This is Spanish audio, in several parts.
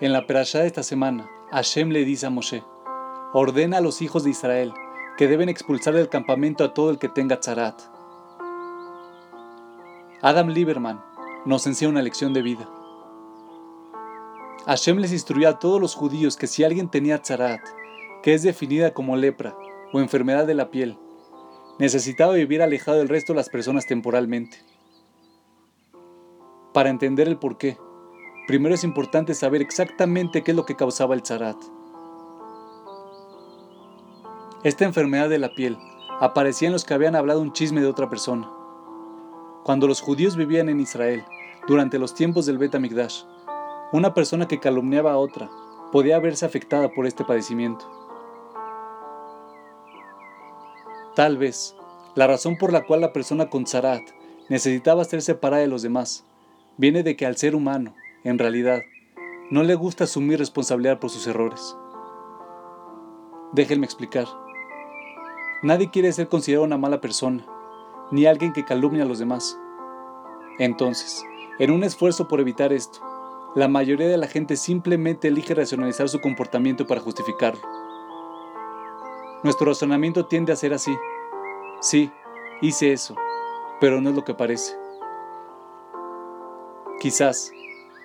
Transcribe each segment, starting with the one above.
En la perashá de esta semana, Hashem le dice a Moshe, ordena a los hijos de Israel que deben expulsar del campamento a todo el que tenga tzarat. Adam Lieberman nos enseña una lección de vida. Hashem les instruyó a todos los judíos que si alguien tenía tzarat, que es definida como lepra o enfermedad de la piel, necesitaba vivir alejado del resto de las personas temporalmente. Para entender el porqué, primero es importante saber exactamente qué es lo que causaba el tzarat. Esta enfermedad de la piel aparecía en los que habían hablado un chisme de otra persona. Cuando los judíos vivían en Israel, durante los tiempos del Bet Amigdash, una persona que calumniaba a otra podía verse afectada por este padecimiento. Tal vez, la razón por la cual la persona con Zarat necesitaba ser separada de los demás viene de que al ser humano, en realidad, no le gusta asumir responsabilidad por sus errores. Déjenme explicar. Nadie quiere ser considerado una mala persona, ni alguien que calumnia a los demás. Entonces, en un esfuerzo por evitar esto, la mayoría de la gente simplemente elige racionalizar su comportamiento para justificarlo. Nuestro razonamiento tiende a ser así. Sí, hice eso, pero no es lo que parece. Quizás,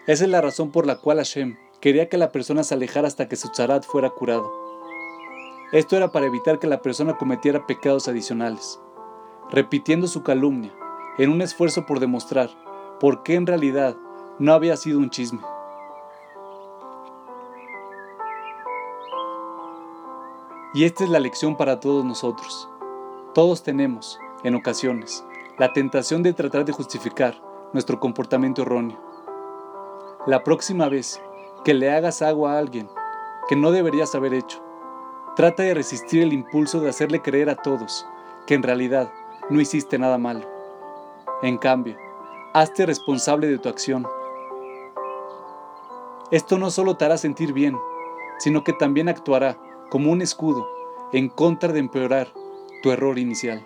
esa es la razón por la cual Hashem quería que la persona se alejara hasta que su tzarat fuera curado. Esto era para evitar que la persona cometiera pecados adicionales, repitiendo su calumnia en un esfuerzo por demostrar por qué en realidad no había sido un chisme. Y esta es la lección para todos nosotros. Todos tenemos, en ocasiones, la tentación de tratar de justificar nuestro comportamiento erróneo. La próxima vez que le hagas algo a alguien que no deberías haber hecho, trata de resistir el impulso de hacerle creer a todos que en realidad no hiciste nada malo. En cambio, hazte responsable de tu acción. Esto no solo te hará sentir bien, sino que también actuará como un escudo en contra de empeorar tu error inicial.